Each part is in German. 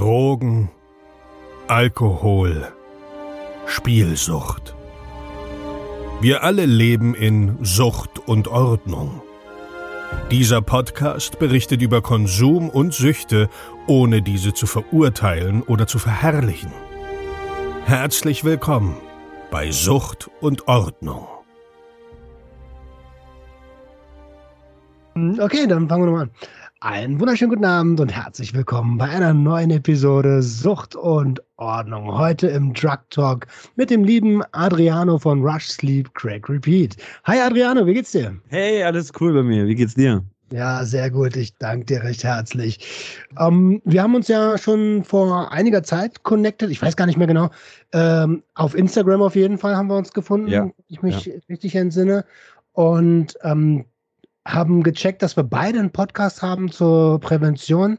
Drogen, Alkohol, Spielsucht. Wir alle leben in Sucht und Ordnung. Dieser Podcast berichtet über Konsum und Süchte, ohne diese zu verurteilen oder zu verherrlichen. Herzlich willkommen bei Sucht und Ordnung. Okay, dann fangen wir nochmal an. Einen wunderschönen guten Abend und herzlich willkommen bei einer neuen Episode Sucht und Ordnung. Heute im Drug Talk mit dem lieben Adriano von Rush Sleep Crack Repeat. Hi Adriano, wie geht's dir? Hey, alles cool bei mir. Wie geht's dir? Ja, sehr gut. Ich danke dir recht herzlich. Ähm, wir haben uns ja schon vor einiger Zeit connected. Ich weiß gar nicht mehr genau. Ähm, auf Instagram auf jeden Fall haben wir uns gefunden, ja. wenn ich mich ja. richtig entsinne. Und ähm, haben gecheckt, dass wir beide einen Podcast haben zur Prävention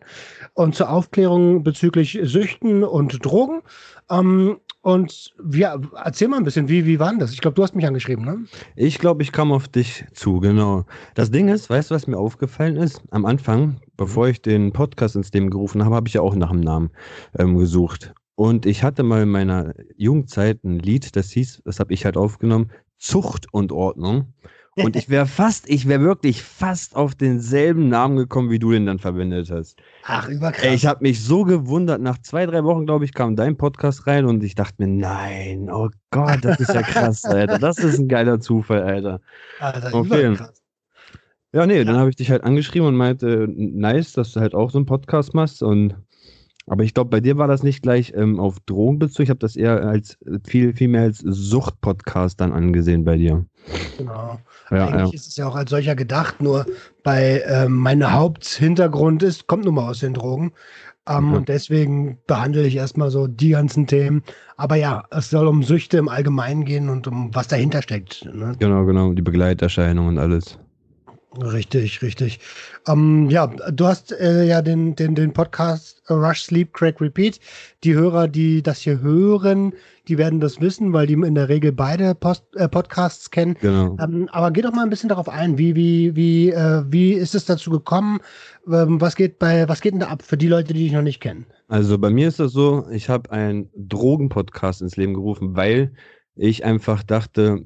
und zur Aufklärung bezüglich Süchten und Drogen. Ähm, und wir, erzähl mal ein bisschen, wie, wie war das? Ich glaube, du hast mich angeschrieben, ne? Ich glaube, ich kam auf dich zu, genau. Das Ding ist, weißt du, was mir aufgefallen ist? Am Anfang, bevor ich den Podcast ins Leben gerufen habe, habe ich ja auch nach einem Namen ähm, gesucht. Und ich hatte mal in meiner Jugendzeit ein Lied, das hieß, das habe ich halt aufgenommen, Zucht und Ordnung. Und ich wäre fast, ich wäre wirklich fast auf denselben Namen gekommen, wie du den dann verwendet hast. Ach, überkrass. Ich habe mich so gewundert. Nach zwei, drei Wochen, glaube ich, kam dein Podcast rein und ich dachte mir, nein, oh Gott, das ist ja krass, Alter. Das ist ein geiler Zufall, Alter. Alter, okay. überkrass. Ja, nee, ja. dann habe ich dich halt angeschrieben und meinte, nice, dass du halt auch so einen Podcast machst und aber ich glaube, bei dir war das nicht gleich ähm, auf Drogen bezogen. Ich habe das eher als viel, viel mehr als Sucht-Podcast dann angesehen bei dir. Genau. Ja, Eigentlich ja. ist es ja auch als solcher gedacht, nur bei ähm, mein Haupthintergrund ist, kommt nun mal aus den Drogen. Ähm, mhm. Und deswegen behandle ich erstmal so die ganzen Themen. Aber ja, es soll um Süchte im Allgemeinen gehen und um was dahinter steckt. Ne? Genau, genau, die Begleiterscheinungen und alles. Richtig, richtig. Ähm, ja, du hast äh, ja den, den, den Podcast Rush Sleep Crack Repeat. Die Hörer, die das hier hören, die werden das wissen, weil die in der Regel beide Post, äh, Podcasts kennen. Genau. Ähm, aber geh doch mal ein bisschen darauf ein, wie, wie, wie, äh, wie ist es dazu gekommen? Ähm, was geht bei, was geht denn da ab für die Leute, die dich noch nicht kennen? Also bei mir ist das so, ich habe einen Drogenpodcast ins Leben gerufen, weil ich einfach dachte,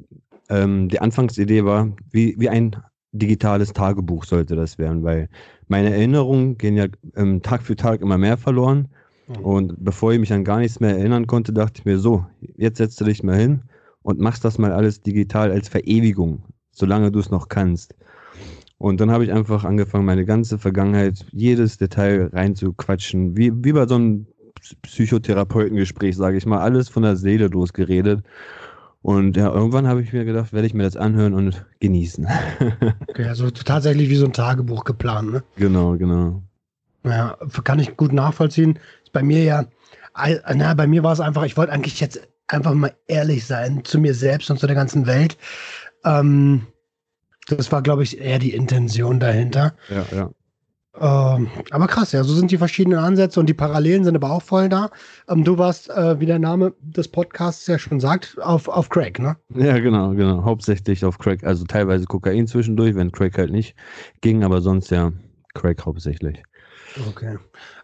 ähm, die Anfangsidee war, wie, wie ein digitales Tagebuch sollte das werden, weil meine Erinnerungen gehen ja ähm, Tag für Tag immer mehr verloren. Mhm. Und bevor ich mich an gar nichts mehr erinnern konnte, dachte ich mir so, jetzt setzt du dich mal hin und machst das mal alles digital als Verewigung, solange du es noch kannst. Und dann habe ich einfach angefangen, meine ganze Vergangenheit, jedes Detail reinzuquatschen, wie, wie bei so einem Psychotherapeutengespräch, sage ich mal, alles von der Seele losgeredet. Und ja, irgendwann habe ich mir gedacht, werde ich mir das anhören und genießen. okay, also tatsächlich wie so ein Tagebuch geplant, ne? Genau, genau. Ja, kann ich gut nachvollziehen. Ist bei mir ja, na, bei mir war es einfach, ich wollte eigentlich jetzt einfach mal ehrlich sein zu mir selbst und zu der ganzen Welt. Ähm, das war, glaube ich, eher die Intention dahinter. Ja, ja. Ähm, aber krass, ja, so sind die verschiedenen Ansätze und die Parallelen sind aber auch voll da. Ähm, du warst, äh, wie der Name des Podcasts ja schon sagt, auf, auf Crack, ne? Ja, genau, genau. Hauptsächlich auf Crack, also teilweise Kokain zwischendurch, wenn Crack halt nicht ging, aber sonst ja Crack hauptsächlich. Okay.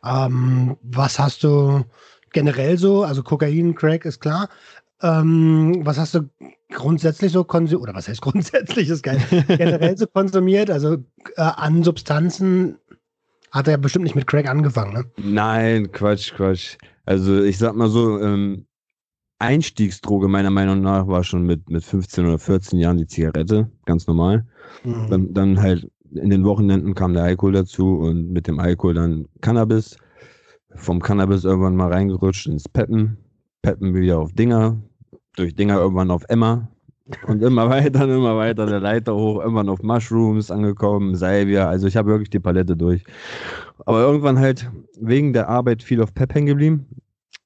Ähm, was hast du generell so, also Kokain, Crack ist klar. Ähm, was hast du grundsätzlich so konsumiert, oder was heißt grundsätzlich, ist geil, generell so konsumiert, also äh, an Substanzen hat er ja bestimmt nicht mit Crack angefangen, ne? Nein, Quatsch, Quatsch. Also ich sag mal so, ähm, Einstiegsdroge meiner Meinung nach war schon mit, mit 15 oder 14 Jahren die Zigarette, ganz normal. Mhm. Dann, dann halt in den Wochenenden kam der Alkohol dazu und mit dem Alkohol dann Cannabis. Vom Cannabis irgendwann mal reingerutscht ins Peppen. Peppen wieder auf Dinger. Durch Dinger irgendwann auf Emma. Und immer weiter, immer weiter, der Leiter hoch, irgendwann auf Mushrooms angekommen, Salvia, also ich habe wirklich die Palette durch. Aber irgendwann halt wegen der Arbeit viel auf Pep hängen geblieben.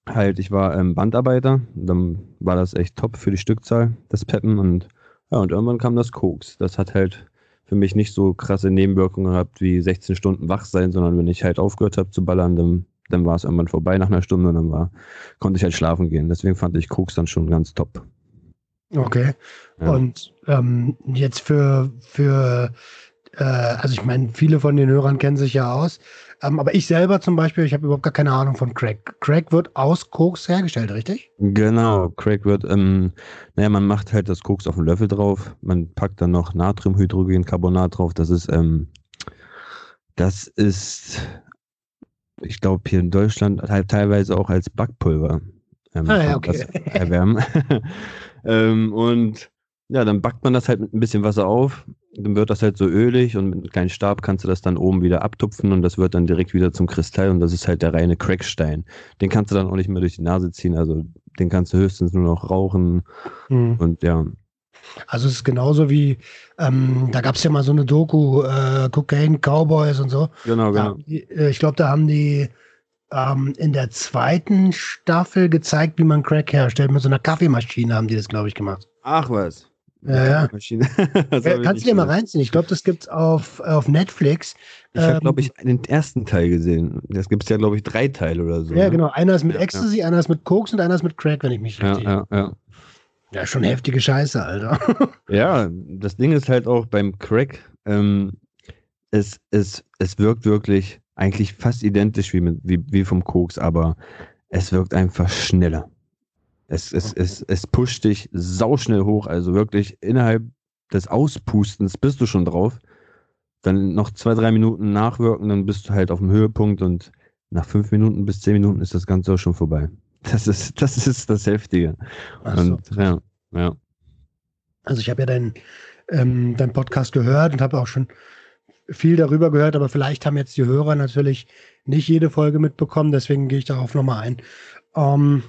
Halt, ich war ähm, Bandarbeiter, dann war das echt top für die Stückzahl, das Peppen und ja, und irgendwann kam das Koks. Das hat halt für mich nicht so krasse Nebenwirkungen gehabt wie 16 Stunden wach sein, sondern wenn ich halt aufgehört habe zu ballern, dann, dann war es irgendwann vorbei nach einer Stunde und dann war, konnte ich halt schlafen gehen. Deswegen fand ich Koks dann schon ganz top. Okay. Ja. Und ähm, jetzt für, für äh, also ich meine, viele von den Hörern kennen sich ja aus. Ähm, aber ich selber zum Beispiel, ich habe überhaupt gar keine Ahnung von Crack. Crack wird aus Koks hergestellt, richtig? Genau, Crack wird, ähm, naja, man macht halt das Koks auf einen Löffel drauf, man packt dann noch Natriumhydrogencarbonat drauf, das ist, ähm, das ist, ich glaube, hier in Deutschland halt teilweise auch als Backpulver ähm, ah, ja, okay. erwärmen. ähm, und ja, dann backt man das halt mit ein bisschen Wasser auf, dann wird das halt so ölig und mit einem kleinen Stab kannst du das dann oben wieder abtupfen und das wird dann direkt wieder zum Kristall und das ist halt der reine Crackstein. Den kannst du dann auch nicht mehr durch die Nase ziehen, also den kannst du höchstens nur noch rauchen mhm. und ja. Also es ist genauso wie, ähm, da gab es ja mal so eine Doku, äh, Cocaine Cowboys und so. Genau, genau. Ja, äh, ich glaube, da haben die ähm, in der zweiten Staffel gezeigt, wie man Crack herstellt. Mit so einer Kaffeemaschine haben die das, glaube ich, gemacht. Ach was. Ja, ja. Kannst du dir mal reinziehen? Ich glaube, das gibt es auf, auf Netflix. Ich habe, glaube ich, den ersten Teil gesehen. Das gibt es ja, glaube ich, drei Teile oder so. Ja, ne? genau. Einer ist mit ja, Ecstasy, ja. einer ist mit Koks und einer ist mit Crack, wenn ich mich richtig. Ja, ja, ja. Ja, schon heftige Scheiße, Alter. ja, das Ding ist halt auch beim Crack, ähm, es, es, es wirkt wirklich eigentlich fast identisch wie, mit, wie, wie vom Koks, aber es wirkt einfach schneller. Es, es, okay. es, es pusht dich sauschnell hoch, also wirklich innerhalb des Auspustens bist du schon drauf. Dann noch zwei, drei Minuten nachwirken, dann bist du halt auf dem Höhepunkt und nach fünf Minuten bis zehn Minuten ist das Ganze auch schon vorbei. Das ist das, ist das Heftige. So. Und, ja, ja. Also ich habe ja deinen ähm, dein Podcast gehört und habe auch schon viel darüber gehört, aber vielleicht haben jetzt die Hörer natürlich nicht jede Folge mitbekommen, deswegen gehe ich darauf nochmal ein. Ähm,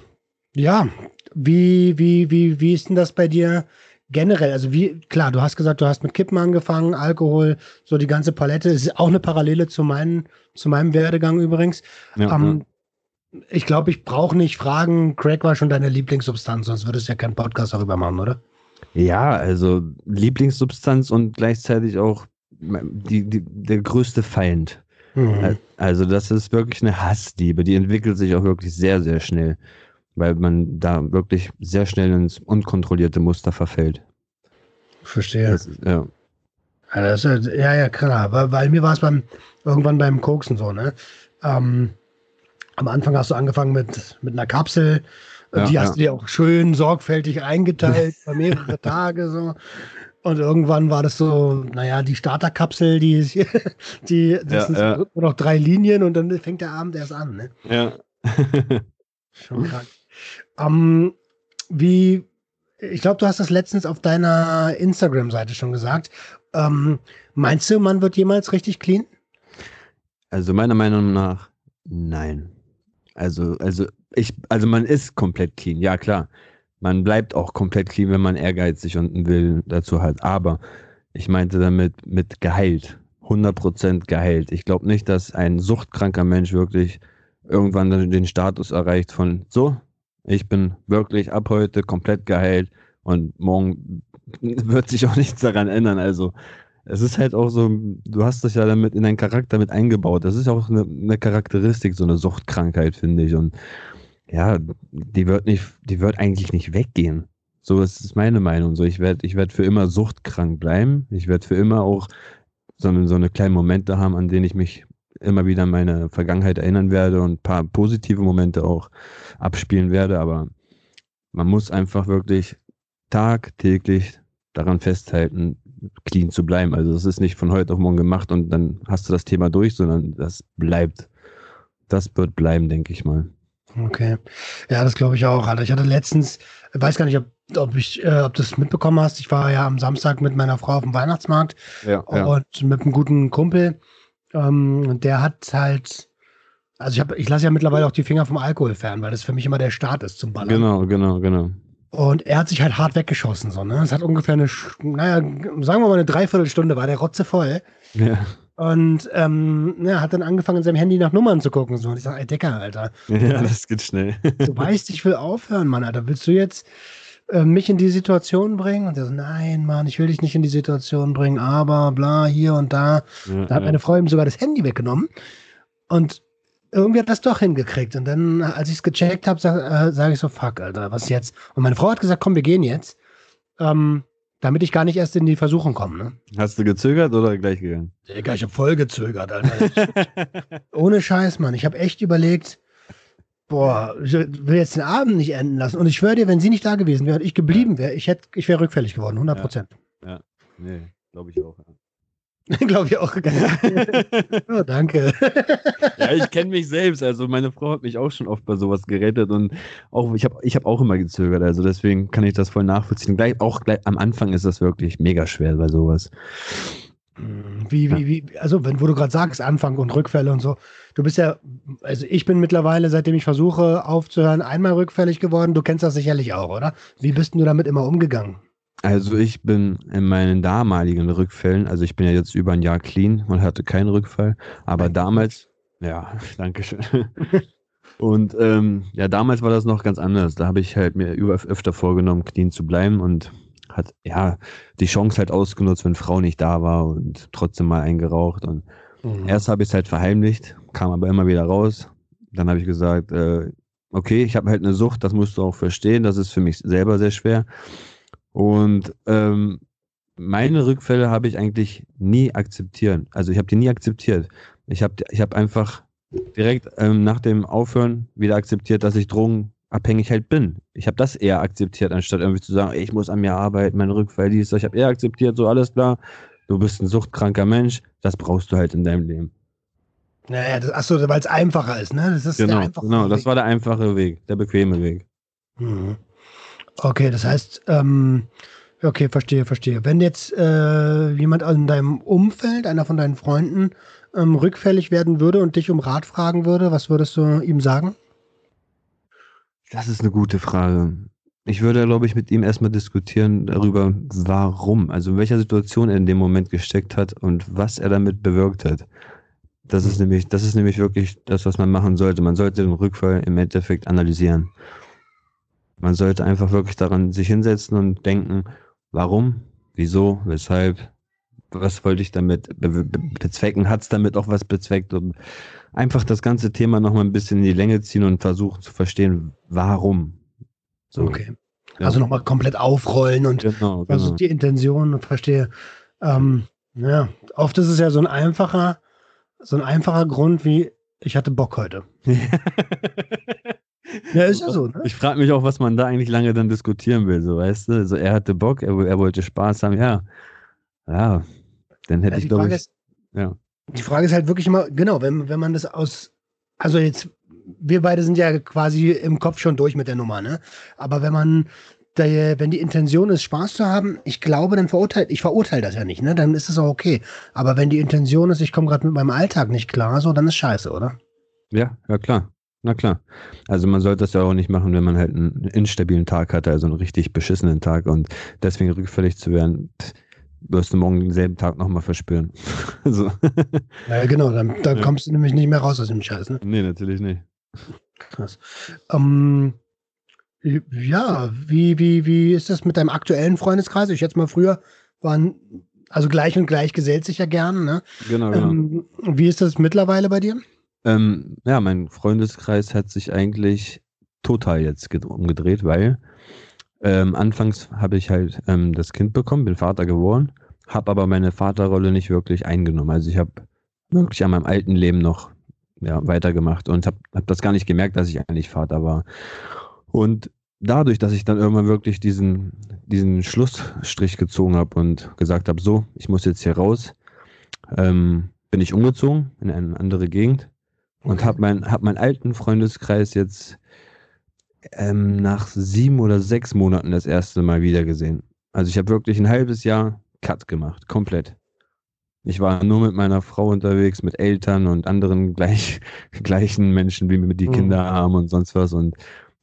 ja, wie, wie, wie, wie ist denn das bei dir generell? Also wie, klar, du hast gesagt, du hast mit Kippen angefangen, Alkohol, so die ganze Palette. Das ist auch eine Parallele zu, meinen, zu meinem Werdegang übrigens. Ja, ähm, ja. Ich glaube, ich brauche nicht fragen, Crack war schon deine Lieblingssubstanz, sonst würdest du ja keinen Podcast darüber machen, oder? Ja, also Lieblingssubstanz und gleichzeitig auch die, die, der größte Feind. Mhm. Also das ist wirklich eine Hassliebe, die entwickelt sich auch wirklich sehr, sehr schnell weil man da wirklich sehr schnell ins unkontrollierte Muster verfällt. Verstehe. Das, ja. Ja, das, ja, ja, klar. Weil, weil mir war es beim irgendwann beim Koksen so, ne? Ähm, am Anfang hast du angefangen mit, mit einer Kapsel. Ja, die hast ja. du dir auch schön sorgfältig eingeteilt, für mehrere Tage so. Und irgendwann war das so, naja, die Starterkapsel, die, die das ja, sind ja. nur noch drei Linien und dann fängt der Abend erst an, ne? Ja. Schon krank. Ähm, wie, ich glaube, du hast das letztens auf deiner Instagram-Seite schon gesagt. Ähm, meinst du, man wird jemals richtig clean? Also meiner Meinung nach, nein. Also, also ich, also man ist komplett clean, ja klar. Man bleibt auch komplett clean, wenn man ehrgeizig und einen Willen dazu hat. Aber ich meinte damit mit geheilt. 100% geheilt. Ich glaube nicht, dass ein suchtkranker Mensch wirklich irgendwann den Status erreicht von so, ich bin wirklich ab heute komplett geheilt und morgen wird sich auch nichts daran ändern. Also es ist halt auch so, du hast dich ja damit in deinen Charakter mit eingebaut. Das ist auch eine, eine Charakteristik, so eine Suchtkrankheit, finde ich. Und ja, die wird nicht, die wird eigentlich nicht weggehen. So ist es meine Meinung. So, ich werde, ich werde für immer suchtkrank bleiben. Ich werde für immer auch so eine, so eine kleinen Momente haben, an denen ich mich immer wieder an meine Vergangenheit erinnern werde und ein paar positive Momente auch abspielen werde, aber man muss einfach wirklich tagtäglich daran festhalten, clean zu bleiben. Also es ist nicht von heute auf morgen gemacht und dann hast du das Thema durch, sondern das bleibt. Das wird bleiben, denke ich mal. Okay. Ja, das glaube ich auch. Alter. Ich hatte letztens, ich weiß gar nicht, ob, ob, ich, äh, ob du es mitbekommen hast. Ich war ja am Samstag mit meiner Frau auf dem Weihnachtsmarkt ja, und ja. mit einem guten Kumpel. Ähm, der hat halt, also ich, hab, ich lasse ja mittlerweile auch die Finger vom Alkohol fern, weil das für mich immer der Start ist zum Ballern. Genau, genau, genau. Und er hat sich halt hart weggeschossen. So, ne? Es hat ungefähr eine, naja, sagen wir mal eine Dreiviertelstunde war der Rotze voll. Ja. Und ähm, ja, hat dann angefangen, in seinem Handy nach Nummern zu gucken. So. Und ich sage, ey Decker, Alter. Ja, das geht schnell. du weißt, ich will aufhören, Mann, Alter. Willst du jetzt äh, mich in die Situation bringen? Und er so, nein, Mann, ich will dich nicht in die Situation bringen, aber bla, hier und da. Ja, da hat meine Frau ihm sogar das Handy weggenommen. Und irgendwie hat das doch hingekriegt. Und dann, als ich es gecheckt habe, sage äh, sag ich so, fuck, Alter, was jetzt? Und meine Frau hat gesagt, komm, wir gehen jetzt. Ähm, damit ich gar nicht erst in die Versuchung komme. Ne? Hast du gezögert oder gleich gegangen? Digga, ich habe voll gezögert, Alter. Ohne Scheiß, Mann. Ich habe echt überlegt, boah, ich will jetzt den Abend nicht enden lassen. Und ich schwöre dir, wenn sie nicht da gewesen wäre und ich geblieben wäre, ich, ich wäre rückfällig geworden, 100 Prozent. Ja. ja, nee, glaube ich auch. Glaube ich auch. oh, danke. ja, ich kenne mich selbst. Also meine Frau hat mich auch schon oft bei sowas gerettet und auch ich habe ich hab auch immer gezögert. Also deswegen kann ich das voll nachvollziehen. Gleich, auch gleich am Anfang ist das wirklich mega schwer bei sowas. Hm, wie, wie, wie, also wenn, wo du gerade sagst, Anfang und Rückfälle und so, du bist ja, also ich bin mittlerweile, seitdem ich versuche aufzuhören, einmal rückfällig geworden. Du kennst das sicherlich auch, oder? Wie bist du damit immer umgegangen? Also ich bin in meinen damaligen Rückfällen, also ich bin ja jetzt über ein Jahr clean und hatte keinen Rückfall, aber damals, ja, danke schön. Und ähm, ja, damals war das noch ganz anders. Da habe ich halt mir über öfter vorgenommen, clean zu bleiben und hat ja die Chance halt ausgenutzt, wenn Frau nicht da war und trotzdem mal eingeraucht. Und mhm. erst habe ich es halt verheimlicht, kam aber immer wieder raus. Dann habe ich gesagt, äh, okay, ich habe halt eine Sucht, das musst du auch verstehen, das ist für mich selber sehr schwer. Und ähm, meine Rückfälle habe ich eigentlich nie akzeptiert. Also ich habe die nie akzeptiert. Ich habe ich hab einfach direkt ähm, nach dem Aufhören wieder akzeptiert, dass ich drogenabhängig halt bin. Ich habe das eher akzeptiert, anstatt irgendwie zu sagen, ey, ich muss an mir arbeiten, mein Rückfall, dies, ich habe eher akzeptiert, so alles klar, du bist ein suchtkranker Mensch, das brauchst du halt in deinem Leben. Naja, das, achso, weil es einfacher ist, ne? Das ist genau, genau, das war der einfache Weg, der bequeme Weg. Mhm. Okay, das heißt, ähm, okay, verstehe, verstehe. Wenn jetzt äh, jemand in deinem Umfeld, einer von deinen Freunden, ähm, rückfällig werden würde und dich um Rat fragen würde, was würdest du ihm sagen? Das ist eine gute Frage. Ich würde, glaube ich, mit ihm erstmal diskutieren darüber, warum, also in welcher Situation er in dem Moment gesteckt hat und was er damit bewirkt hat. Das ist mhm. nämlich, das ist nämlich wirklich das, was man machen sollte. Man sollte den Rückfall im Endeffekt analysieren. Man sollte einfach wirklich daran sich hinsetzen und denken, warum, wieso, weshalb, was wollte ich damit be be bezwecken, hat es damit auch was bezweckt und einfach das ganze Thema nochmal ein bisschen in die Länge ziehen und versuchen zu verstehen, warum. So. Okay. Ja. Also nochmal komplett aufrollen und genau, genau. ist die Intention und verstehe. Ähm, ja, oft ist es ja so ein einfacher, so ein einfacher Grund wie, ich hatte Bock heute. Ja, ist ja so, ne? Ich frage mich auch, was man da eigentlich lange dann diskutieren will, so weißt du? Also er hatte Bock, er, er wollte Spaß haben, ja. Ja, dann hätte ja, ich glaube ich. ja. Die Frage ist halt wirklich immer, genau, wenn, wenn man das aus, also jetzt, wir beide sind ja quasi im Kopf schon durch mit der Nummer, ne? Aber wenn man der, wenn die Intention ist, Spaß zu haben, ich glaube, dann verurteilt, ich verurteile das ja nicht, ne? Dann ist es auch okay. Aber wenn die Intention ist, ich komme gerade mit meinem Alltag nicht klar, so, dann ist scheiße, oder? Ja, ja klar. Na klar. Also man sollte das ja auch nicht machen, wenn man halt einen instabilen Tag hatte, also einen richtig beschissenen Tag und deswegen rückfällig zu werden, wirst du morgen denselben Tag nochmal verspüren. so. Ja, genau, dann, dann ja. kommst du nämlich nicht mehr raus aus dem Scheiß, ne? Nee, natürlich nicht. Krass. Ähm, ja, wie, wie, wie ist das mit deinem aktuellen Freundeskreis? Ich jetzt mal früher waren, also gleich und gleich gesellt sich ja gern, ne? Genau, genau. Ähm, wie ist das mittlerweile bei dir? Ähm, ja, mein Freundeskreis hat sich eigentlich total jetzt umgedreht, weil ähm, anfangs habe ich halt ähm, das Kind bekommen, bin Vater geworden, habe aber meine Vaterrolle nicht wirklich eingenommen. Also ich habe wirklich an meinem alten Leben noch ja, weitergemacht und habe hab das gar nicht gemerkt, dass ich eigentlich Vater war. Und dadurch, dass ich dann irgendwann wirklich diesen, diesen Schlussstrich gezogen habe und gesagt habe, so, ich muss jetzt hier raus, ähm, bin ich umgezogen in eine andere Gegend und habe mein, hab meinen alten Freundeskreis jetzt ähm, nach sieben oder sechs Monaten das erste Mal wieder gesehen. Also ich habe wirklich ein halbes Jahr Cut gemacht, komplett. Ich war nur mit meiner Frau unterwegs, mit Eltern und anderen gleich, gleichen Menschen, wie die mhm. Kinder haben und sonst was. Und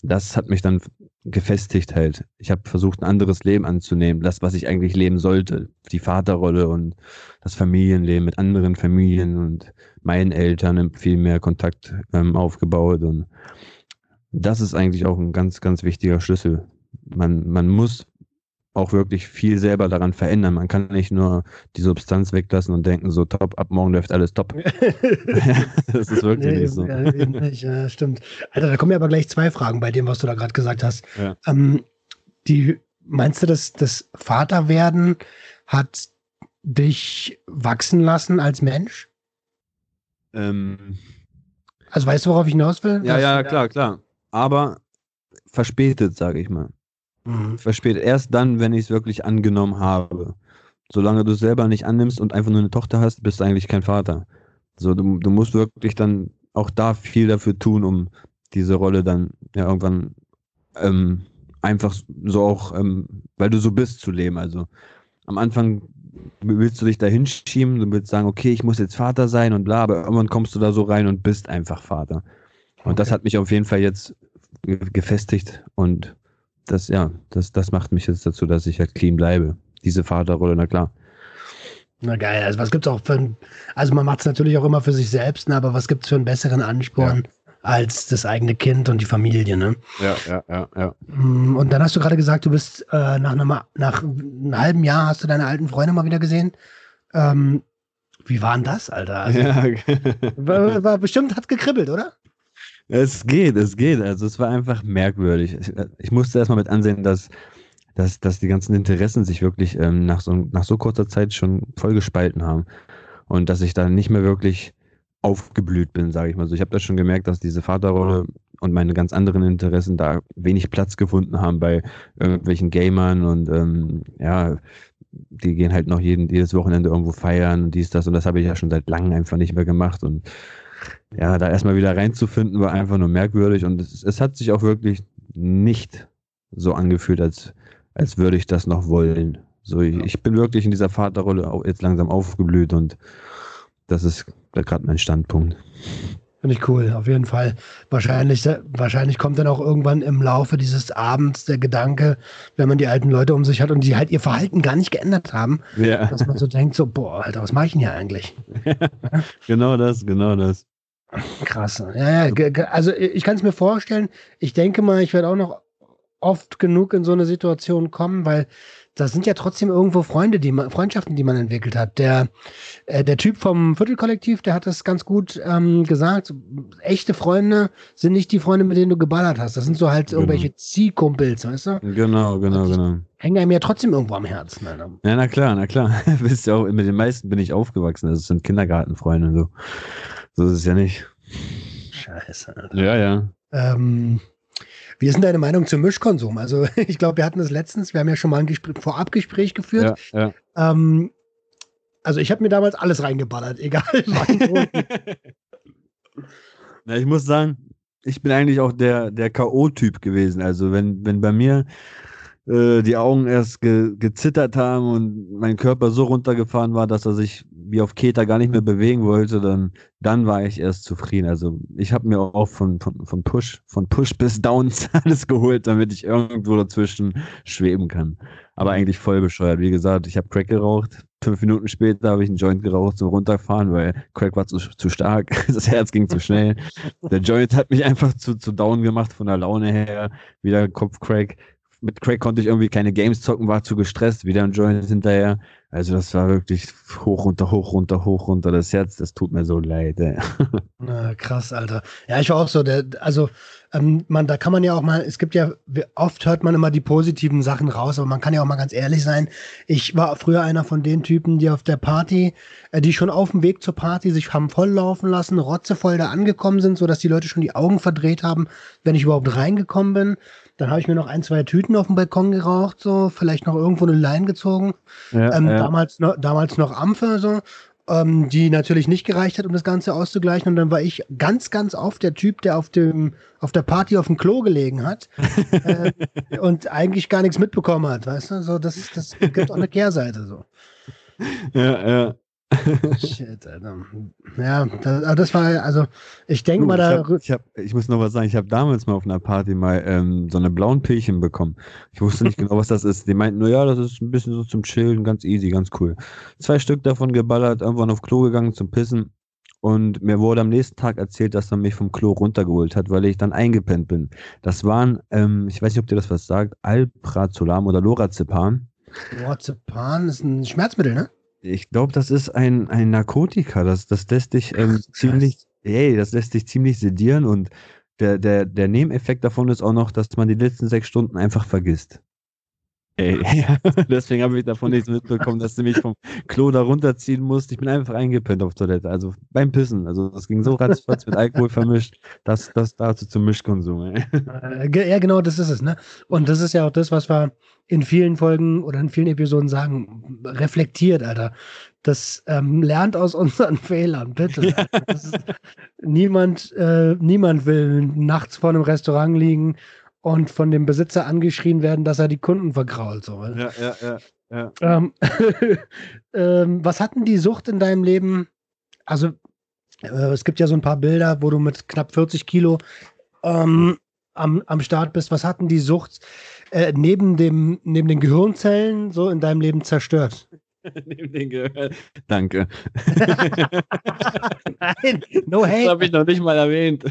das hat mich dann gefestigt halt. Ich habe versucht, ein anderes Leben anzunehmen, das, was ich eigentlich leben sollte. Die Vaterrolle und das Familienleben mit anderen Familien und meinen Eltern viel mehr Kontakt ähm, aufgebaut. Und das ist eigentlich auch ein ganz, ganz wichtiger Schlüssel. Man, man muss auch wirklich viel selber daran verändern. Man kann nicht nur die Substanz weglassen und denken, so top, ab morgen läuft alles top. das ist wirklich nee, nicht so. Ja, nicht, ja, stimmt. Alter, da kommen ja aber gleich zwei Fragen bei dem, was du da gerade gesagt hast. Ja. Ähm, die, meinst du, dass das Vaterwerden hat dich wachsen lassen als Mensch? Ähm, also weißt du, worauf ich hinaus will? ja, ja, klar, klar. Aber verspätet, sage ich mal. Mhm. Verspätet. Erst dann, wenn ich es wirklich angenommen habe. Solange du es selber nicht annimmst und einfach nur eine Tochter hast, bist du eigentlich kein Vater. So, du, du musst wirklich dann auch da viel dafür tun, um diese Rolle dann ja irgendwann ähm, einfach so auch, ähm, weil du so bist, zu leben. Also am Anfang willst du dich da hinschieben, du willst sagen, okay, ich muss jetzt Vater sein und bla, aber irgendwann kommst du da so rein und bist einfach Vater. Und das Okay. hat mich auf jeden Fall jetzt ge- gefestigt und das, ja, das, das macht mich jetzt dazu, dass ich halt clean bleibe. Diese Vaterrolle, na klar. Na geil, also was gibt's auch für ein, also man macht es natürlich auch immer für sich selbst, ne, aber was gibt's für einen besseren Ansporn als das eigene Kind und die Familie, ne? Ja, ja, ja, ja. Mm, Und dann hast du gerade gesagt, du bist äh, nach, einem, nach einem halben Jahr hast du deine alten Freunde mal wieder gesehen. Ähm, wie war denn das, Alter? Also, ja. war, war bestimmt hat gekribbelt, oder? Es geht, es geht. Also es war einfach merkwürdig. Ich, ich musste erstmal mit ansehen, dass, dass, dass die ganzen Interessen sich wirklich ähm, nach, so, nach so kurzer Zeit schon voll gespalten haben. Und dass ich da nicht mehr wirklich aufgeblüht bin, sage ich mal so. Ich habe da schon gemerkt, dass diese Vaterrolle und meine ganz anderen Interessen da wenig Platz gefunden haben bei irgendwelchen Gamern und ähm, ja, die gehen halt noch jeden, jedes Wochenende irgendwo feiern und dies, das und das habe ich ja schon seit langem einfach nicht mehr gemacht und ja, da erstmal wieder reinzufinden, war einfach nur merkwürdig und es, es hat sich auch wirklich nicht so angefühlt, als, als würde ich das noch wollen. So, ich, ich bin wirklich in dieser Vaterrolle jetzt langsam aufgeblüht und das ist gerade mein Standpunkt. Finde ich cool, auf jeden Fall. Wahrscheinlich, wahrscheinlich kommt dann auch irgendwann im Laufe dieses Abends der Gedanke, wenn man die alten Leute um sich hat und die halt ihr Verhalten gar nicht geändert haben, Ja, dass man so denkt, so, boah, Alter, was mache ich denn hier eigentlich? genau das, genau das. Krass. Ja, ja, also ich kann es mir vorstellen. Ich denke mal, ich werde auch noch oft genug in so eine Situation kommen, weil das sind ja trotzdem irgendwo Freunde, die man, Freundschaften, die man entwickelt hat. Der, äh, der Typ vom Viertelkollektiv, der hat das ganz gut ähm, gesagt. Echte Freunde sind nicht die Freunde, mit denen du geballert hast. Das sind so halt Genau. irgendwelche Ziehkumpels, weißt du? Genau, genau, genau. Hängen einem ja trotzdem irgendwo am Herzen. Alter. Ja, na klar, na klar. Wisst ihr auch, mit den meisten bin ich aufgewachsen. Also es sind Kindergartenfreunde und so. So ist es ja nicht. Scheiße. Alter. Ja, ja. Ähm, wie ist denn deine Meinung zum Mischkonsum? Also ich glaube, wir hatten das letztens, wir haben ja schon mal ein Gespr Vorabgespräch geführt. Ja, ja. Ähm, also ich habe mir damals alles reingeballert, egal. Na, ich muss sagen, ich bin eigentlich auch der, der K.O.-Typ gewesen. Also wenn, wenn bei mir äh, die Augen erst ge, gezittert haben und mein Körper so runtergefahren war, dass er sich wie auf Keter gar nicht mehr bewegen wollte, dann, dann war ich erst zufrieden. Also ich habe mir auch von, von, von Push, von Push bis Downs alles geholt, damit ich irgendwo dazwischen schweben kann. Aber eigentlich voll bescheuert. Wie gesagt, ich habe Crack geraucht. Fünf Minuten später habe ich einen Joint geraucht zum Runterfahren, weil Crack war zu, zu stark. Das Herz ging zu schnell. Der Joint hat mich einfach zu, zu down gemacht von der Laune her. Wieder Kopfcrack. Mit Crack konnte ich irgendwie keine Games zocken, war zu gestresst. Wieder ein Joint hinterher. Also das war wirklich hoch, runter, hoch, runter, hoch, runter. Das Herz, das tut mir so leid. Ey. Na, krass, Alter. Ja, ich war auch so, der, also ähm, man, da kann man ja auch mal, es gibt ja, oft hört man immer die positiven Sachen raus, aber man kann ja auch mal ganz ehrlich sein. Ich war früher einer von den Typen, die auf der Party, äh, die schon auf dem Weg zur Party sich haben volllaufen lassen, rotzevoll da angekommen sind, sodass die Leute schon die Augen verdreht haben, wenn ich überhaupt reingekommen bin. Dann habe ich mir noch ein, zwei Tüten auf dem Balkon geraucht, so, vielleicht noch irgendwo eine Line gezogen. Ja, Ähm, ja. damals, noch, damals noch Ampfe, so, ähm, die natürlich nicht gereicht hat, um das Ganze auszugleichen. Und dann war ich ganz, ganz oft der Typ, der auf dem, auf der Party auf dem Klo gelegen hat äh, und eigentlich gar nichts mitbekommen hat, weißt du? So, das, das gibt auch eine Kehrseite so. ja, ja. Shit, Alter. Ja, das, aber das war, also, ich denke mal, ich, da. hab, ich, hab, ich muss noch was sagen. Ich habe damals mal auf einer Party mal ähm, so eine blauen Pillchen bekommen. Ich wusste nicht genau, was das ist. Die meinten nur, ja, das ist ein bisschen so zum Chillen, ganz easy, ganz cool. Zwei Stück davon geballert, irgendwann auf Klo gegangen zum Pissen. Und mir wurde am nächsten Tag erzählt, dass er mich vom Klo runtergeholt hat, weil ich dann eingepennt bin. Das waren, ähm, ich weiß nicht, ob dir das was sagt, Alprazolam oder Lorazepam. Lorazepam ist ein Schmerzmittel, ne? Ich glaube, das ist ein, ein Narkotika. Das, das lässt dich ähm, Ach, ziemlich, ey, das lässt dich ziemlich sedieren und der, der, der Nebeneffekt davon ist auch noch, dass man die letzten sechs Stunden einfach vergisst. Ey, ja, deswegen habe ich davon nichts mitbekommen, dass du mich vom Klo da runterziehen musst. Ich bin einfach eingepennt auf Toilette, also beim Pissen. Also das ging so ratzfatz mit Alkohol vermischt, das, das dazu zum Mischkonsum. Ey. Äh, ja, genau, das ist es. Ne? Und das ist ja auch das, was wir in vielen Folgen oder in vielen Episoden sagen. Reflektiert, Alter. Das ähm, lernt aus unseren Fehlern, bitte. Ja. Ist, niemand, äh, niemand will nachts vor einem Restaurant liegen und von dem Besitzer angeschrien werden, dass er die Kunden vergrault. So. Ja, ja, ja. ja. Ähm, ähm, was hatten die Sucht in deinem Leben? Also, äh, es gibt ja so ein paar Bilder, wo du mit knapp 40 Kilo ähm, am, am Start bist. Was hatten die Sucht äh, neben, dem, neben den Gehirnzellen so in deinem Leben zerstört? neben den Gehirn. Danke. Nein, no hate. Das habe ich noch nicht mal erwähnt.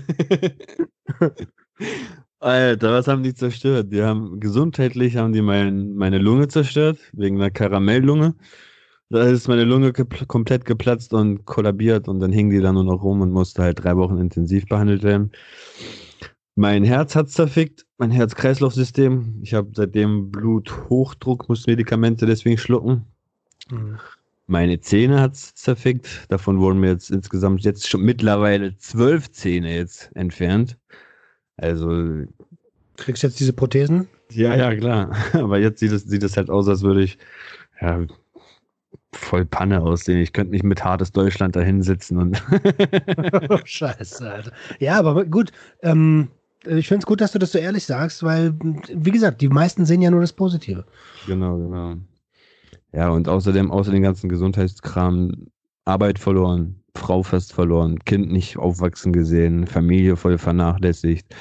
Alter, was haben die zerstört? Die haben gesundheitlich haben die mein, meine Lunge zerstört, wegen einer Karamelllunge. Da ist meine Lunge gepl komplett geplatzt und kollabiert und dann hing die da nur noch rum und musste halt drei Wochen intensiv behandelt werden. Mein Herz hat zerfickt, mein Herz-Kreislauf-System. Ich habe seitdem Bluthochdruck, muss Medikamente deswegen schlucken. Mhm. Meine Zähne hat zerfickt. Davon wurden mir jetzt insgesamt jetzt schon mittlerweile zwölf Zähne jetzt entfernt. Also. Kriegst du jetzt diese Prothesen? Ja, ja, klar. Aber jetzt sieht es, sieht es halt aus, als würde ich ja, voll Panne aussehen. Ich könnte nicht mit hartes Deutschland da hinsitzen und. oh, scheiße, Alter. Ja, aber gut. Ähm, ich finde es gut, dass du das so ehrlich sagst, weil, wie gesagt, die meisten sehen ja nur das Positive. Genau, genau. Ja, und außerdem, außer den ganzen Gesundheitskram, Arbeit verloren, Frau fast verloren, Kind nicht aufwachsen gesehen, Familie voll vernachlässigt,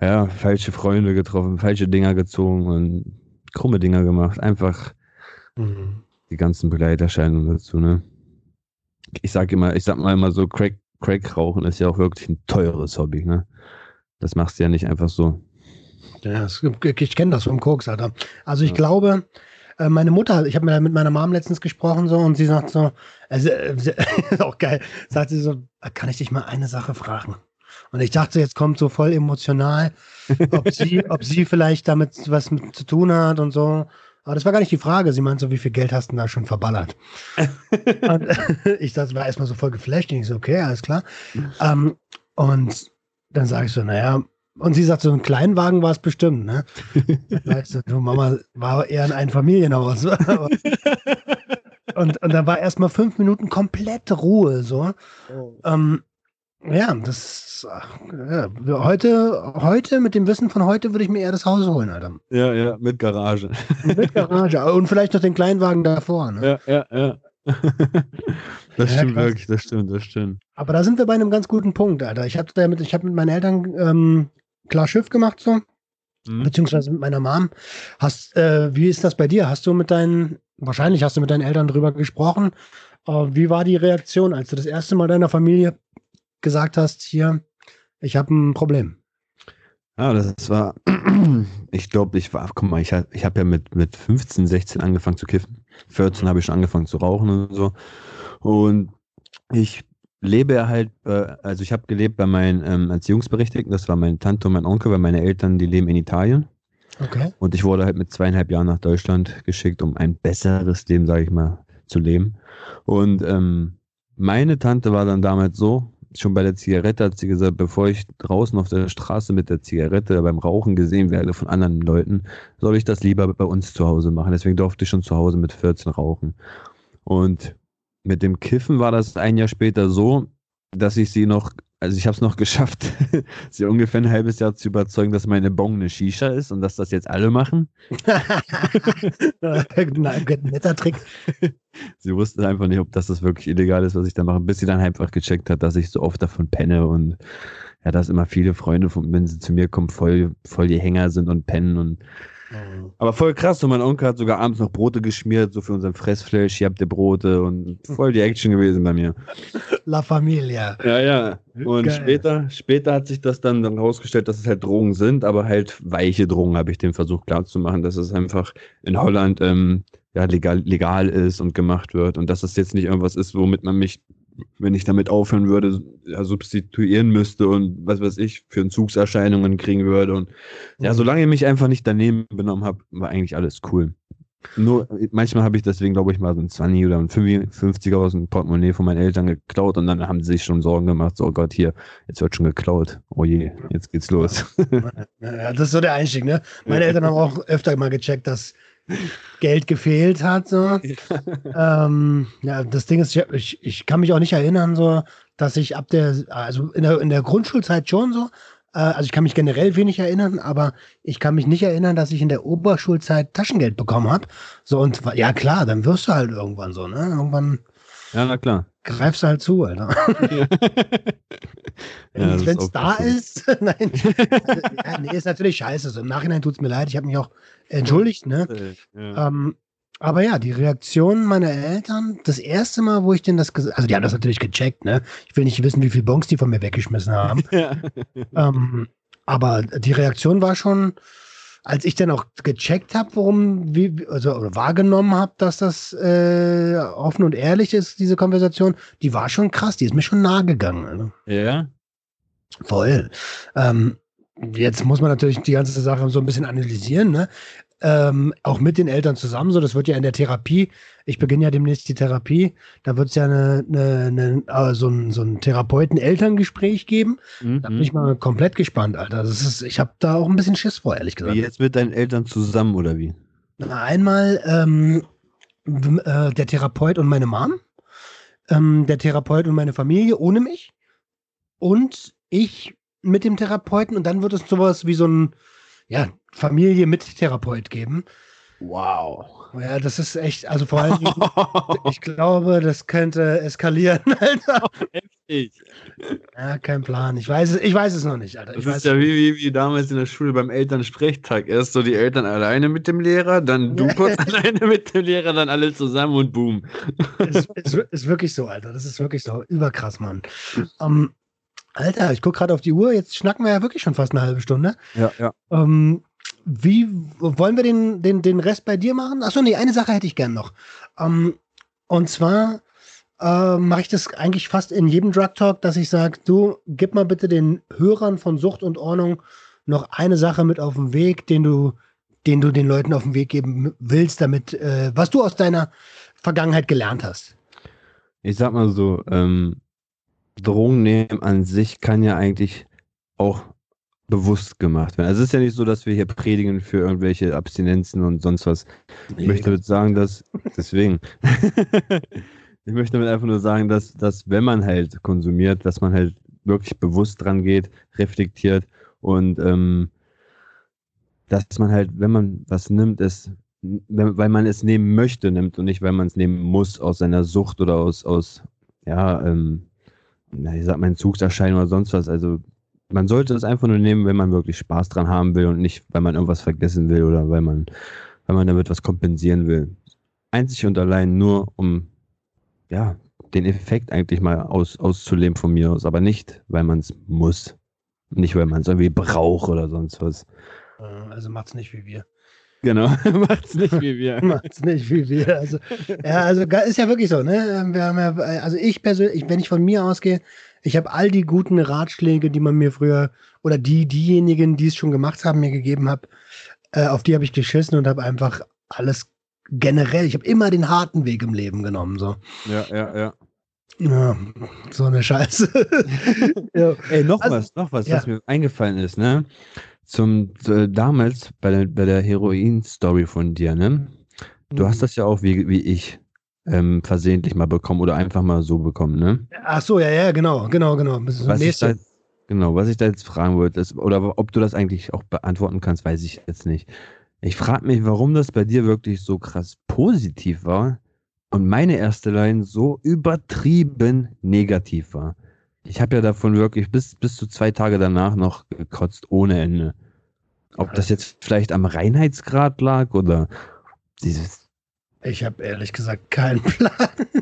ja, falsche Freunde getroffen, falsche Dinger gezogen und krumme Dinger gemacht. Einfach mhm. die ganzen Begleiterscheinungen dazu, ne? Ich sag immer, ich sag mal immer so, Crack, Crack rauchen ist ja auch wirklich ein teures Hobby, ne? Das machst du ja nicht einfach so. Ja, ich kenne das vom Koks, Alter. Also ich ja. glaube, äh, meine Mutter, ich habe mit meiner Mom letztens gesprochen so und sie sagt so, also äh, auch geil, sagt sie so, kann ich dich mal eine Sache fragen? Und ich dachte, jetzt kommt so voll emotional, ob sie, ob sie vielleicht damit was mit zu tun hat und so. Aber das war gar nicht die Frage. Sie meint so, wie viel Geld hast du da schon verballert? und ich das war erstmal so voll geflasht. Und ich so, okay, alles klar. Ähm, und dann sage ich so, naja, und sie sagt, so ein Kleinwagen war es bestimmt, ne? weißt du, Mama war eher in einem Familienhaus. und, und da war erstmal fünf Minuten komplette Ruhe, so. Oh. Ähm, ja, das ja, heute, heute, mit dem Wissen von heute, würde ich mir eher das Haus holen, Alter. Ja, ja, mit Garage. Mit Garage. Und vielleicht noch den Kleinwagen davor, ne? Ja, ja, ja. das ja, stimmt krass. wirklich, das stimmt, das stimmt. Aber da sind wir bei einem ganz guten Punkt, Alter. Ich habe mit, hab mit meinen Eltern ähm, klar Schiff gemacht, so. Mhm. Beziehungsweise mit meiner Mom. Hast, äh, wie ist das bei dir? Hast du mit deinen, wahrscheinlich hast du mit deinen Eltern drüber gesprochen. Äh, wie war die Reaktion, als du das erste Mal deiner Familie gesagt hast, hier, ich habe ein Problem? Ja, das war, ich glaube, ich war, guck mal, ich, ich habe ja mit, mit 15, 16 angefangen zu kiffen. 14 habe ich schon angefangen zu rauchen und so. Und ich lebe halt, äh, also ich habe gelebt bei meinen ähm, Erziehungsberechtigten, das war meine Tante und mein Onkel, weil meine Eltern, die leben in Italien. Okay. Und ich wurde halt mit zweieinhalb Jahren nach Deutschland geschickt, um ein besseres Leben, sage ich mal, zu leben. Und ähm, meine Tante war dann damals so, schon bei der Zigarette hat sie gesagt, bevor ich draußen auf der Straße mit der Zigarette beim Rauchen gesehen werde von anderen Leuten, soll ich das lieber bei uns zu Hause machen. Deswegen durfte ich schon zu Hause mit 14 rauchen. Und mit dem Kiffen war das ein Jahr später so, dass ich sie noch, also ich habe es noch geschafft, sie ungefähr ein halbes Jahr zu überzeugen, dass meine Bong eine Shisha ist und dass das jetzt alle machen. Netter Trick. Sie wusste einfach nicht, ob das, das wirklich illegal ist, was ich da mache, bis sie dann einfach gecheckt hat, dass ich so oft davon penne und ja, dass immer viele Freunde, wenn sie zu mir kommen, voll, voll die Hänger sind und pennen und Mhm. Aber voll krass, so mein Onkel hat sogar abends noch Brote geschmiert, so für unseren Fressfleisch, hier habt ihr Brote und voll die Action gewesen bei mir. La Familia. Ja, ja. Und später, später hat sich das dann, dann herausgestellt, dass es halt Drogen sind, aber halt weiche Drogen, habe ich dem versucht klarzumachen, dass es einfach in Holland ähm, ja, legal, legal ist und gemacht wird und dass es jetzt nicht irgendwas ist, womit man mich wenn ich damit aufhören würde, ja, substituieren müsste und was weiß ich, für Entzugserscheinungen kriegen würde. Und ja, mhm. solange ich mich einfach nicht daneben benommen habe, war eigentlich alles cool. Nur manchmal habe ich deswegen, glaube ich, mal so ein 20 oder ein 50er aus dem Portemonnaie von meinen Eltern geklaut und dann haben sie sich schon Sorgen gemacht, so oh Gott, hier, jetzt wird schon geklaut. Oh je, jetzt geht's los. Ja, das ist so der Einstieg, ne? Meine Eltern haben auch öfter mal gecheckt, dass Geld gefehlt hat. So. ähm, ja, das Ding ist, ich, ich kann mich auch nicht erinnern, so, dass ich ab der, also in der, in der Grundschulzeit schon so, äh, also ich kann mich generell wenig erinnern, aber ich kann mich nicht erinnern, dass ich in der Oberschulzeit Taschengeld bekommen habe. So, und ja klar, dann wirst du halt irgendwann so, ne? Irgendwann. Ja, na klar. Greifst halt zu, Alter. Ja. Wenn es da ist, nein. ja, nee, ist natürlich scheiße. So, Im Nachhinein tut es mir leid. Ich habe mich auch entschuldigt, ne? Ja. Ähm, aber ja, die Reaktion meiner Eltern, das erste Mal, wo ich denen das gesagt also die haben das natürlich gecheckt, ne? Ich will nicht wissen, wie viel Bonks die von mir weggeschmissen haben. Ja. Ähm, aber die Reaktion war schon, als ich dann auch gecheckt habe, warum, wie, also oder wahrgenommen habe, dass das äh, offen und ehrlich ist, diese Konversation, die war schon krass, die ist mir schon nahe gegangen. Also. Ja. Voll. Ähm, jetzt muss man natürlich die ganze Sache so ein bisschen analysieren, ne? Ähm, auch mit den Eltern zusammen. So, das wird ja in der Therapie. Ich beginne ja demnächst die Therapie. Da wird es ja eine, eine, eine, äh, so ein, so ein Therapeuten-Elterngespräch geben. Mhm. Da bin ich mal komplett gespannt, Alter. Das ist, ich habe da auch ein bisschen Schiss vor, ehrlich gesagt. Wie jetzt mit deinen Eltern zusammen oder wie? Na, einmal ähm, äh, der Therapeut und meine Mom. Ähm, der Therapeut und meine Familie ohne mich. Und ich mit dem Therapeuten. Und dann wird es sowas wie so ein ja, Familie mit Therapeut geben. Wow. Ja, das ist echt, also vor allem, ich glaube, das könnte eskalieren, Alter. Heftig. Ja, kein Plan. Ich weiß es, ich weiß es noch nicht, Alter. Ich das ist ja wie, wie, wie damals in der Schule beim Elternsprechtag. Erst so die Eltern alleine mit dem Lehrer, dann du kurz alleine mit dem Lehrer, dann alle zusammen und boom. Ist, ist, ist wirklich so, Alter. Das ist wirklich so. Überkrass, Mann. Um, ähm, Alter, ich gucke gerade auf die Uhr, jetzt schnacken wir ja wirklich schon fast eine halbe Stunde. Ja, ja. Ähm, wie wollen wir den, den, den Rest bei dir machen? Achso, nee, eine Sache hätte ich gern noch. Ähm, und zwar äh, mache ich das eigentlich fast in jedem Drug Talk, dass ich sage, du gib mal bitte den Hörern von Sucht und Ordnung noch eine Sache mit auf den Weg, den du, den du den Leuten auf den Weg geben willst, damit, äh, was du aus deiner Vergangenheit gelernt hast. Ich sag mal so, ähm, Drogen nehmen an sich kann ja eigentlich auch bewusst gemacht werden. Also es ist ja nicht so, dass wir hier predigen für irgendwelche Abstinenzen und sonst was. Nee, ich möchte damit sagen, dass, deswegen, ich möchte damit einfach nur sagen, dass, dass wenn man halt konsumiert, dass man halt wirklich bewusst dran geht, reflektiert und ähm, dass man halt, wenn man was nimmt, es, weil man es nehmen möchte, nimmt und nicht, weil man es nehmen muss aus seiner Sucht oder aus, aus ja, ähm, na, ich sag mal, Entzugserscheinung oder sonst was. Also man sollte es einfach nur nehmen, wenn man wirklich Spaß dran haben will und nicht, weil man irgendwas vergessen will oder weil man, weil man damit was kompensieren will. Einzig und allein nur, um ja, den Effekt eigentlich mal aus, auszuleben von mir aus, aber nicht, weil man es muss. Nicht, weil man es irgendwie braucht oder sonst was. Also macht's nicht wie wir. Genau, macht's nicht wie wir. macht's nicht wie wir. Also, ja, also ist ja wirklich so, ne? Wir haben ja, also ich persönlich, wenn ich von mir ausgehe, ich habe all die guten Ratschläge, die man mir früher oder die diejenigen, die es schon gemacht haben, mir gegeben hat, äh, auf die habe ich geschissen und habe einfach alles generell. Ich habe immer den harten Weg im Leben genommen, so. Ja, ja, ja. Ja, so eine Scheiße. ja. Ey, noch also, was, noch was, ja. was mir eingefallen ist, ne? Zum äh, damals bei der, bei der Heroin-Story von dir, ne? Du mhm. hast das ja auch wie, wie ich ähm, versehentlich mal bekommen oder einfach mal so bekommen, ne? Ach so, ja, ja, genau, genau, genau. Was ich da, genau, was ich da jetzt fragen wollte, ist, oder ob du das eigentlich auch beantworten kannst, weiß ich jetzt nicht. Ich frage mich, warum das bei dir wirklich so krass positiv war und meine erste Line so übertrieben negativ war. Ich habe ja davon wirklich bis, bis zu zwei Tage danach noch gekotzt ohne Ende. Ob das jetzt vielleicht am Reinheitsgrad lag oder dieses ich habe ehrlich gesagt keinen Plan.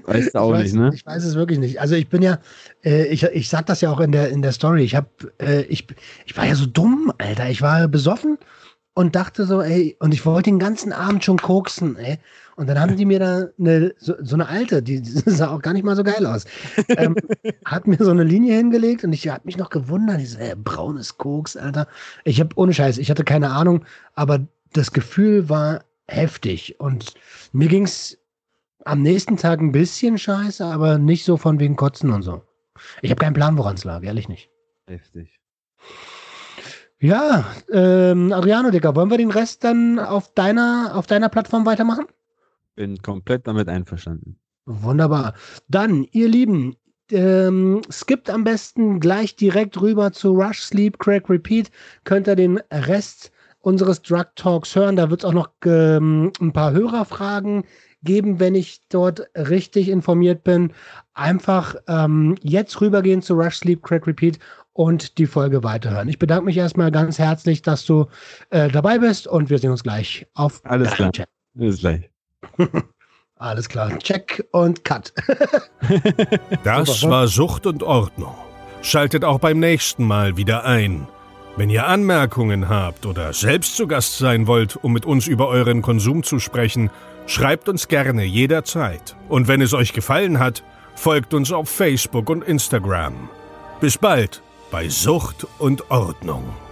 Weißt du auch weiß, nicht, ne? Ich weiß es wirklich nicht. Also ich bin ja, äh, ich, ich sag das ja auch in der, in der Story. Ich habe, äh, ich, ich war ja so dumm, Alter. Ich war besoffen und dachte so, ey, und ich wollte den ganzen Abend schon koksen, ey. Und dann haben die mir da eine, so, so eine alte, die, die, sah auch gar nicht mal so geil aus, ähm, hat mir so eine Linie hingelegt und ich habe mich noch gewundert, diese ey, braunes Koks, Alter. Ich habe ohne Scheiß, ich hatte keine Ahnung, aber das Gefühl war heftig und mir ging's am nächsten Tag ein bisschen scheiße, aber nicht so von wegen Kotzen und so. Ich habe keinen Plan, woran es lag, ehrlich nicht. Heftig. Ja, ähm, Adriano, Digga, wollen wir den Rest dann auf deiner, auf deiner Plattform weitermachen? Bin komplett damit einverstanden. Wunderbar. Dann, ihr Lieben, ähm, skippt am besten gleich direkt rüber zu Rush, Sleep, Crack, Repeat. Könnt ihr den Rest unseres Drug Talks hören. Da wird es auch noch ähm, ein paar Hörerfragen geben, wenn ich dort richtig informiert bin. Einfach ähm, jetzt rübergehen zu Rush, Sleep, Crack, Repeat und die Folge weiterhören. Ich bedanke mich erstmal ganz herzlich, dass du äh, dabei bist und wir sehen uns gleich auf Alles klar. Chat. Bis gleich. Alles klar. Check und Cut. das war Sucht und Ordnung. Schaltet auch beim nächsten Mal wieder ein. Wenn ihr Anmerkungen habt oder selbst zu Gast sein wollt, um mit uns über euren Konsum zu sprechen, schreibt uns gerne jederzeit. Und wenn es euch gefallen hat, folgt uns auf Facebook und Instagram. Bis bald bei Sucht und Ordnung.